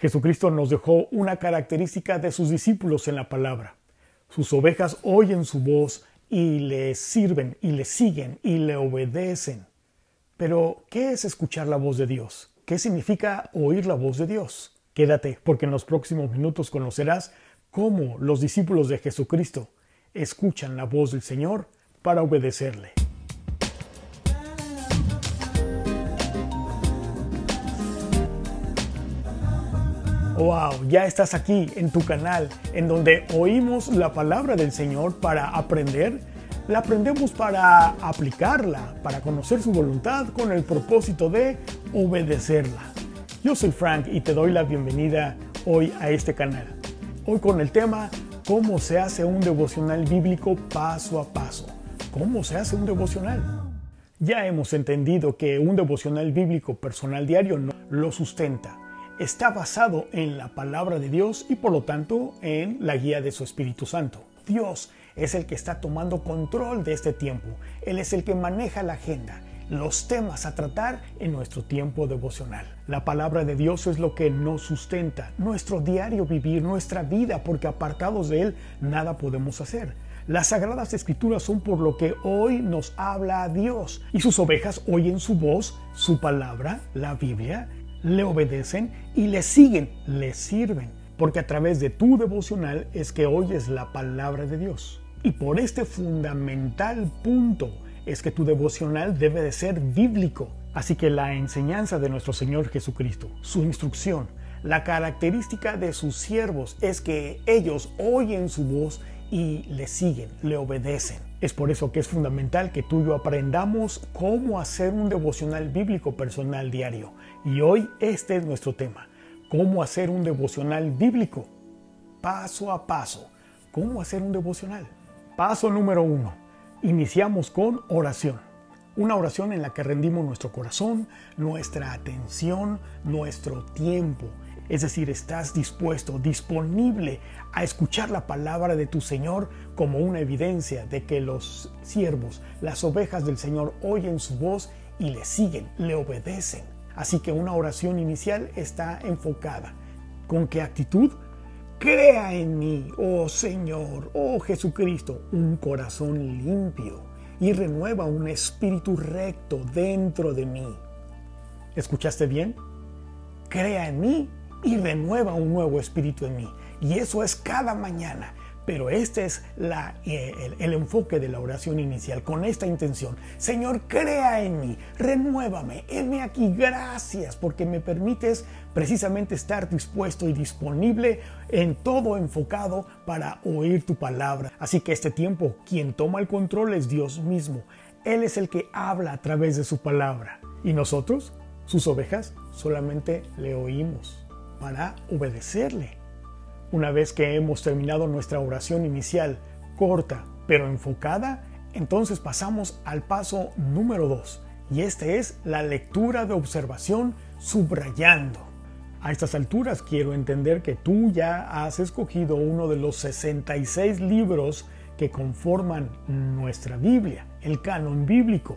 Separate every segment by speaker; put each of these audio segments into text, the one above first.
Speaker 1: Jesucristo nos dejó una característica de sus discípulos en la palabra. Sus ovejas oyen su voz y le sirven y le siguen y le obedecen. Pero, ¿qué es escuchar la voz de Dios? ¿Qué significa oír la voz de Dios? Quédate, porque en los próximos minutos conocerás cómo los discípulos de Jesucristo escuchan la voz del Señor para obedecerle. Wow, ya estás aquí en tu canal, en donde oímos la palabra del Señor para aprender. La aprendemos para aplicarla, para conocer su voluntad con el propósito de obedecerla. Yo soy Frank y te doy la bienvenida hoy a este canal. Hoy con el tema ¿Cómo se hace un devocional bíblico paso a paso? ¿Cómo se hace un devocional? Ya hemos entendido que un devocional bíblico personal diario no lo sustenta está basado en la palabra de Dios y por lo tanto en la guía de su Espíritu Santo. Dios es el que está tomando control de este tiempo. Él es el que maneja la agenda, los temas a tratar en nuestro tiempo devocional. La palabra de Dios es lo que nos sustenta, nuestro diario vivir, nuestra vida, porque apartados de Él nada podemos hacer. Las sagradas escrituras son por lo que hoy nos habla a Dios y sus ovejas oyen su voz, su palabra, la Biblia, le obedecen y le siguen, le sirven, porque a través de tu devocional es que oyes la palabra de Dios. Y por este fundamental punto es que tu devocional debe de ser bíblico. Así que la enseñanza de nuestro Señor Jesucristo, su instrucción, la característica de sus siervos es que ellos oyen su voz y le siguen, le obedecen. Es por eso que es fundamental que tú y yo aprendamos cómo hacer un devocional bíblico personal diario. Y hoy este es nuestro tema, cómo hacer un devocional bíblico, paso a paso. ¿Cómo hacer un devocional? Paso número uno, iniciamos con oración. Una oración en la que rendimos nuestro corazón, nuestra atención, nuestro tiempo es decir, estás dispuesto, disponible a escuchar la palabra de tu Señor como una evidencia de que los siervos, las ovejas del Señor oyen su voz y le siguen, le obedecen. Así que una oración inicial está enfocada. ¿Con qué actitud? Crea en mí, oh Señor, oh Jesucristo, un corazón limpio y renueva un espíritu recto dentro de mí. ¿Escuchaste bien? Crea en mí y renueva un nuevo espíritu en mí. Y eso es cada mañana. Pero este es eh, el, el, enfoque de la oración inicial, con esta intención. Señor, crea en mí, renuévame, heme aquí, gracias, porque me permites precisamente estar dispuesto y disponible en todo enfocado para oír tu palabra. Así que este tiempo, quien toma el control es Dios mismo. Él es el que habla a través de su palabra. Y nosotros, sus ovejas, solamente le oímos para obedecerle. Una vez que hemos terminado nuestra oración inicial, corta pero enfocada, entonces pasamos al paso número 2, y este es la lectura de observación subrayando. A estas alturas quiero entender que tú ya has escogido uno de los 66 libros que conforman nuestra Biblia, el canon bíblico,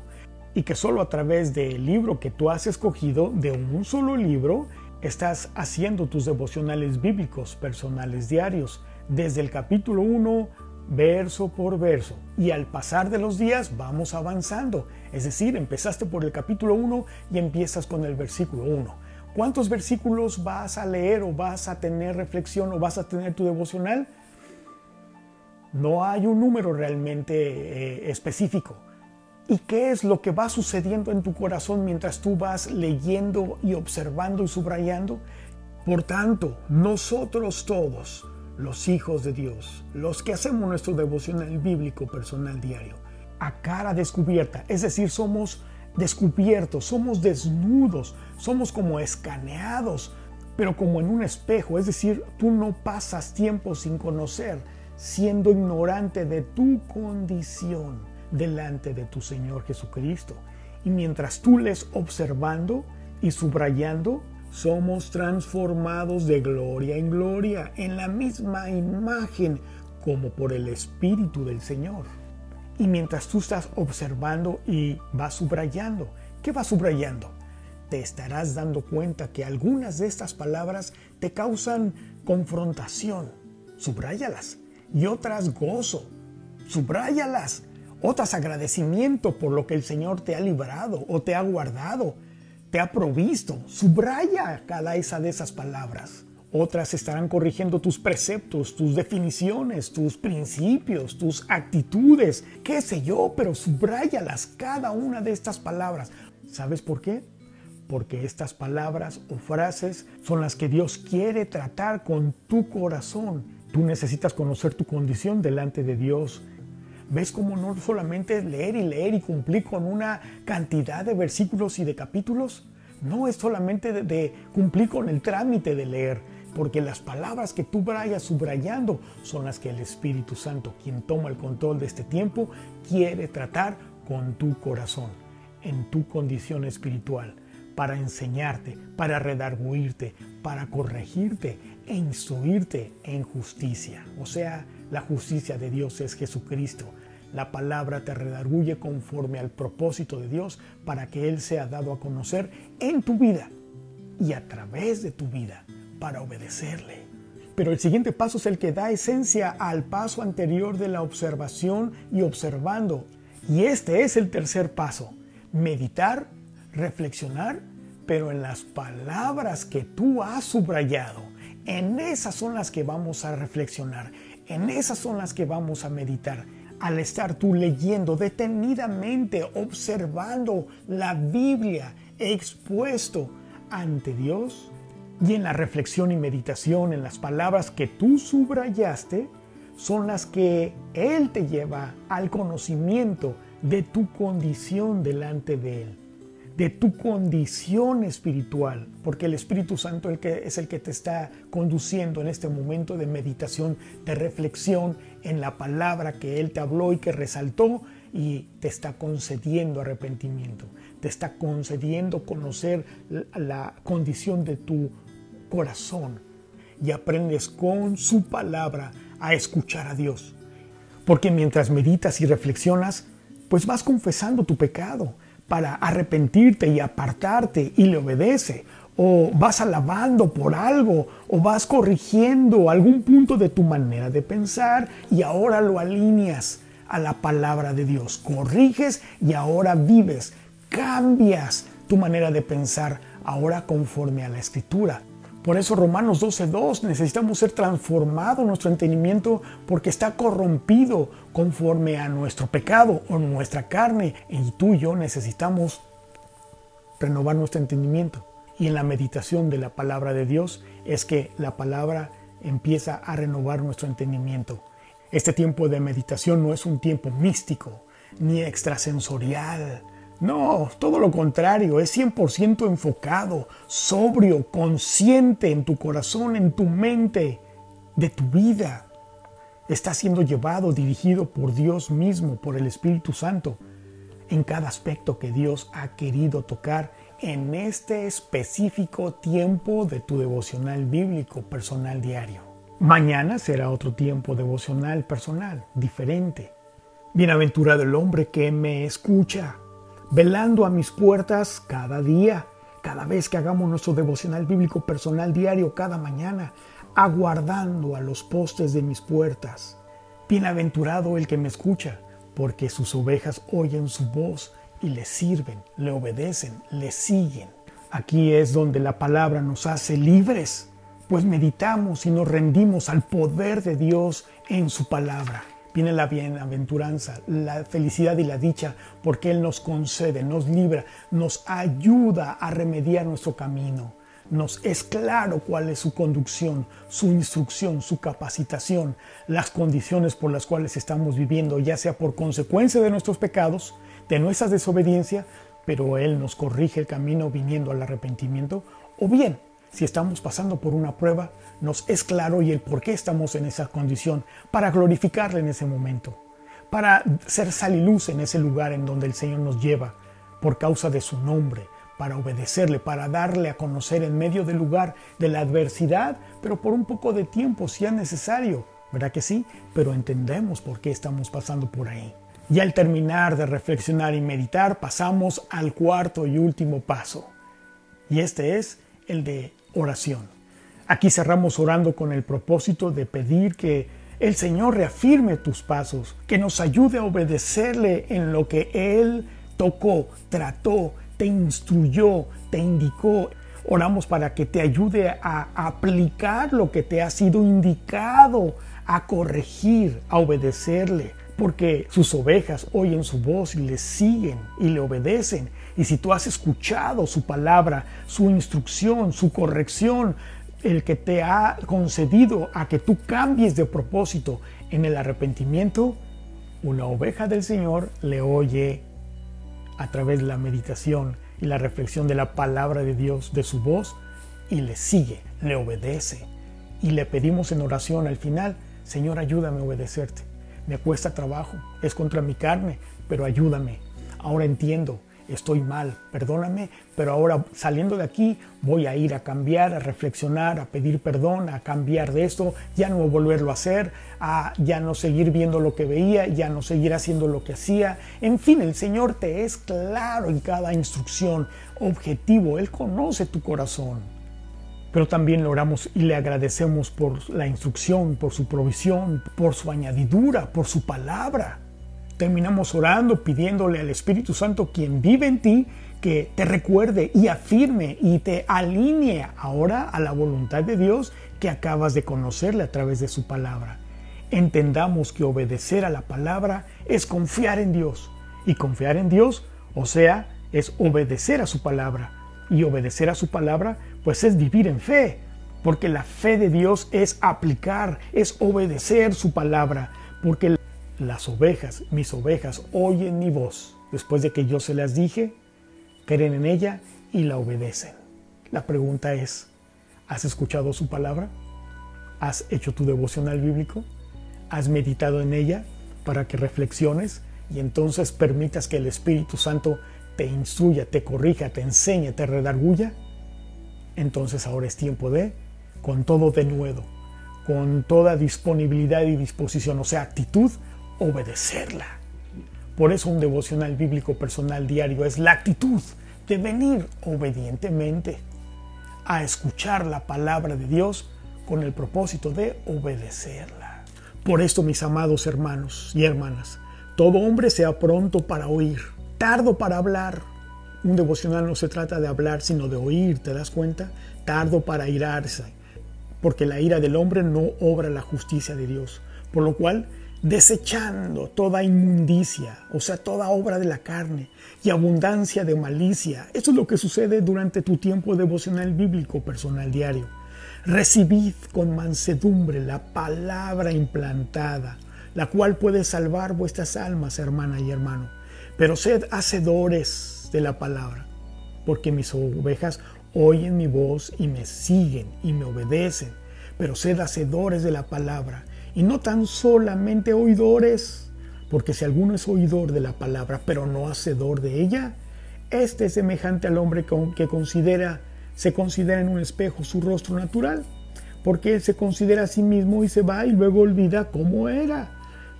Speaker 1: y que solo a través del libro que tú has escogido, de un solo libro, Estás haciendo tus devocionales bíblicos personales diarios desde el capítulo 1, verso por verso. Y al pasar de los días vamos avanzando. Es decir, empezaste por el capítulo 1 y empiezas con el versículo 1. ¿Cuántos versículos vas a leer o vas a tener reflexión o vas a tener tu devocional? No hay un número realmente eh, específico ¿Y qué es lo que va sucediendo en tu corazón mientras tú vas leyendo y observando y subrayando? Por tanto, nosotros todos, los hijos de Dios, los que hacemos nuestro devocional bíblico personal diario, a cara descubierta, es decir, somos descubiertos, somos desnudos, somos como escaneados, pero como en un espejo, es decir, tú no pasas tiempo sin conocer, siendo ignorante de tu condición delante de tu Señor Jesucristo. Y mientras tú les observando y subrayando, somos transformados de gloria en gloria en la misma imagen como por el Espíritu del Señor. Y mientras tú estás observando y vas subrayando, ¿qué vas subrayando? te estarás dando cuenta que algunas de estas palabras te causan confrontación. Subráyalas. Y otras gozo. Subráyalas. Otras agradecimiento por lo que el Señor te ha librado o te ha guardado, te ha provisto. Subraya cada esa de esas palabras. Otras estarán corrigiendo tus preceptos, tus definiciones, tus principios, tus actitudes, qué sé yo, pero subrayalas cada una de estas palabras. ¿Sabes por qué? Porque estas palabras o frases son las que Dios quiere tratar con tu corazón. Tú necesitas conocer tu condición delante de Dios. ¿Ves cómo no solamente leer y leer y cumplir con una cantidad de versículos y de capítulos? No es solamente de, de cumplir con el trámite de leer porque las palabras que tú vayas subrayando son las que el Espíritu Santo, quien toma el control de este tiempo, quiere tratar con tu corazón, en tu condición espiritual, para enseñarte, para redarguirte, para corregirte e instruirte en justicia. O sea, la justicia de Dios es Jesucristo. La palabra te redarguye conforme al propósito de Dios para que Él sea dado a conocer en tu vida y a través de tu vida para obedecerle. Pero el siguiente paso es el que da esencia al paso anterior de la observación y observando. Y este es el tercer paso. Meditar, reflexionar, pero en las palabras que tú has subrayado. En esas son las que vamos a reflexionar. En esas son las que vamos a meditar. Al estar tú leyendo detenidamente, observando la Biblia expuesto ante Dios, y en la reflexión y meditación, en las palabras que tú subrayaste, son las que Él te lleva al conocimiento de tu condición delante de Él, de tu condición espiritual, porque el Espíritu Santo es el que te está conduciendo en este momento de meditación, de reflexión en la palabra que Él te habló y que resaltó y te está concediendo arrepentimiento, te está concediendo conocer la condición de tu corazón y aprendes con su palabra a escuchar a Dios. Porque mientras meditas y reflexionas, pues vas confesando tu pecado para arrepentirte y apartarte y le obedece. O vas alabando por algo, o vas corrigiendo algún punto de tu manera de pensar y ahora lo alineas a la palabra de Dios. Corriges y ahora vives, cambias tu manera de pensar ahora conforme a la escritura. Por eso Romanos 12.2 necesitamos ser transformado nuestro entendimiento porque está corrompido conforme a nuestro pecado o nuestra carne. Y tú y yo necesitamos renovar nuestro entendimiento. Y en la meditación de la palabra de Dios es que la palabra empieza a renovar nuestro entendimiento. Este tiempo de meditación no es un tiempo místico ni extrasensorial no, todo lo contrario, es 100% enfocado, sobrio, consciente en tu corazón, en tu mente, de tu vida. Está siendo llevado, dirigido por Dios mismo, por el Espíritu Santo, en cada aspecto que Dios ha querido tocar en este específico tiempo de tu devocional bíblico personal diario. Mañana será otro tiempo devocional personal, diferente. Bienaventurado el hombre que me escucha velando a mis puertas cada día, cada vez que hagamos nuestro devocional bíblico personal diario, cada mañana, aguardando a los postes de mis puertas. Bienaventurado el que me escucha, porque sus ovejas oyen su voz y le sirven, le obedecen, le siguen. Aquí es donde la palabra nos hace libres, pues meditamos y nos rendimos al poder de Dios en su palabra viene la bienaventuranza, la felicidad y la dicha, porque Él nos concede, nos libra, nos ayuda a remediar nuestro camino. Nos es claro cuál es su conducción, su instrucción, su capacitación, las condiciones por las cuales estamos viviendo, ya sea por consecuencia de nuestros pecados, de nuestra desobediencia, pero Él nos corrige el camino viniendo al arrepentimiento, o bien si estamos pasando por una prueba, nos es claro y el por qué estamos en esa condición, para glorificarle en ese momento, para ser sal y luz en ese lugar en donde el Señor nos lleva, por causa de su nombre, para obedecerle, para darle a conocer en medio del lugar de la adversidad, pero por un poco de tiempo si es necesario, ¿verdad que sí? Pero entendemos por qué estamos pasando por ahí. Y al terminar de reflexionar y meditar, pasamos al cuarto y último paso y este es el de oración. Aquí cerramos orando con el propósito de pedir que el Señor reafirme tus pasos, que nos ayude a obedecerle en lo que Él tocó, trató, te instruyó, te indicó. Oramos para que te ayude a aplicar lo que te ha sido indicado, a corregir, a obedecerle, porque sus ovejas oyen su voz y le siguen y le obedecen. Y si tú has escuchado su palabra, su instrucción, su corrección, el que te ha concedido a que tú cambies de propósito en el arrepentimiento, una oveja del Señor le oye a través de la meditación y la reflexión de la palabra de Dios, de su voz, y le sigue, le obedece. Y le pedimos en oración al final, Señor, ayúdame a obedecerte. Me cuesta trabajo, es contra mi carne, pero ayúdame. Ahora entiendo, estoy mal, perdóname, pero ahora saliendo de aquí voy a ir a cambiar, a reflexionar, a pedir perdón, a cambiar de esto, ya no volverlo a hacer, a ya no seguir viendo lo que veía, ya no seguir haciendo lo que hacía. En fin, el Señor te es claro en cada instrucción, objetivo, Él conoce tu corazón. Pero también le oramos y le agradecemos por la instrucción, por su provisión, por su añadidura, por su palabra terminamos orando, pidiéndole al Espíritu Santo, quien vive en ti, que te recuerde y afirme y te alinee ahora a la voluntad de Dios que acabas de conocerle a través de su palabra. Entendamos que obedecer a la palabra es confiar en Dios. Y confiar en Dios, o sea, es obedecer a su palabra. Y obedecer a su palabra, pues es vivir en fe. Porque la fe de Dios es aplicar, es obedecer su palabra. Porque las ovejas, mis ovejas, oyen mi voz. Después de que yo se las dije, creen en ella y la obedecen. La pregunta es, ¿has escuchado su palabra? ¿Has hecho tu devocional bíblico? ¿Has meditado en ella para que reflexiones y entonces permitas que el Espíritu Santo te instruya, te corrija, te enseñe, te redarguya? Entonces ahora es tiempo de, con todo de nuevo, con toda disponibilidad y disposición, o sea, actitud, obedecerla. Por eso un devocional bíblico personal diario es la actitud de venir obedientemente a escuchar la palabra de Dios con el propósito de obedecerla. Por esto, mis amados hermanos y hermanas, todo hombre sea pronto para oír, tardo para hablar. Un devocional no se trata de hablar, sino de oír, ¿te das cuenta? Tardo para irarse, porque la ira del hombre no obra la justicia de Dios. Por lo cual, desechando toda inmundicia, o sea, toda obra de la carne y abundancia de malicia. Eso es lo que sucede durante tu tiempo devocional bíblico personal diario. Recibid con mansedumbre la palabra implantada, la cual puede salvar vuestras almas, hermana y hermano. Pero sed hacedores de la palabra, porque mis ovejas oyen mi voz y me siguen y me obedecen. Pero sed hacedores de la palabra y no tan solamente oidores, porque si alguno es oidor de la palabra, pero no hacedor de ella, este es semejante al hombre que considera, se considera en un espejo su rostro natural, porque él se considera a sí mismo y se va y luego olvida cómo era.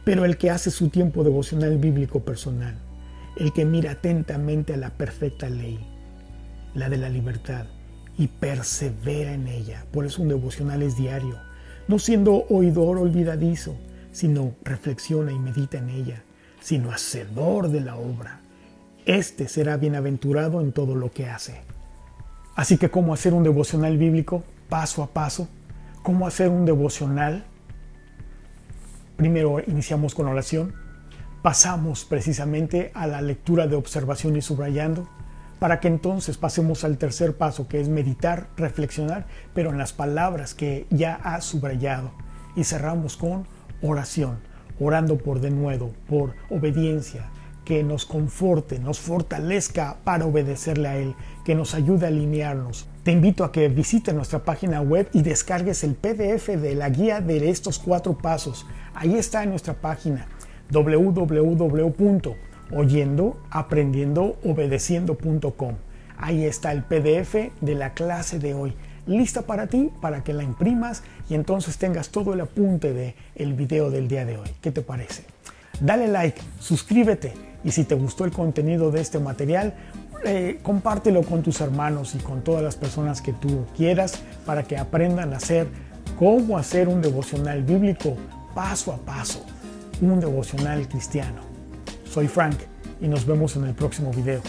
Speaker 1: Pero el que hace su tiempo devocional bíblico personal, el que mira atentamente a la perfecta ley, la de la libertad, y persevera en ella, por eso un devocional es diario, no siendo oidor olvidadizo, sino reflexiona y medita en ella, sino hacedor de la obra. Este será bienaventurado en todo lo que hace. Así que, ¿cómo hacer un devocional bíblico paso a paso? ¿Cómo hacer un devocional? Primero iniciamos con oración, pasamos precisamente a la lectura de observación y subrayando, para que entonces pasemos al tercer paso, que es meditar, reflexionar, pero en las palabras que ya ha subrayado. Y cerramos con oración, orando por de nuevo, por obediencia, que nos conforte, nos fortalezca para obedecerle a Él, que nos ayude a alinearnos. Te invito a que visites nuestra página web y descargues el PDF de la guía de estos cuatro pasos. Ahí está en nuestra página www oyendo, aprendiendo, obedeciendo.com. Ahí está el PDF de la clase de hoy, lista para ti, para que la imprimas y entonces tengas todo el apunte de el video del día de hoy. ¿Qué te parece? Dale like, suscríbete y si te gustó el contenido de este material, eh, compártelo con tus hermanos y con todas las personas que tú quieras para que aprendan a hacer cómo hacer un devocional bíblico paso a paso, un devocional cristiano. Soy Frank y nos vemos en el próximo video.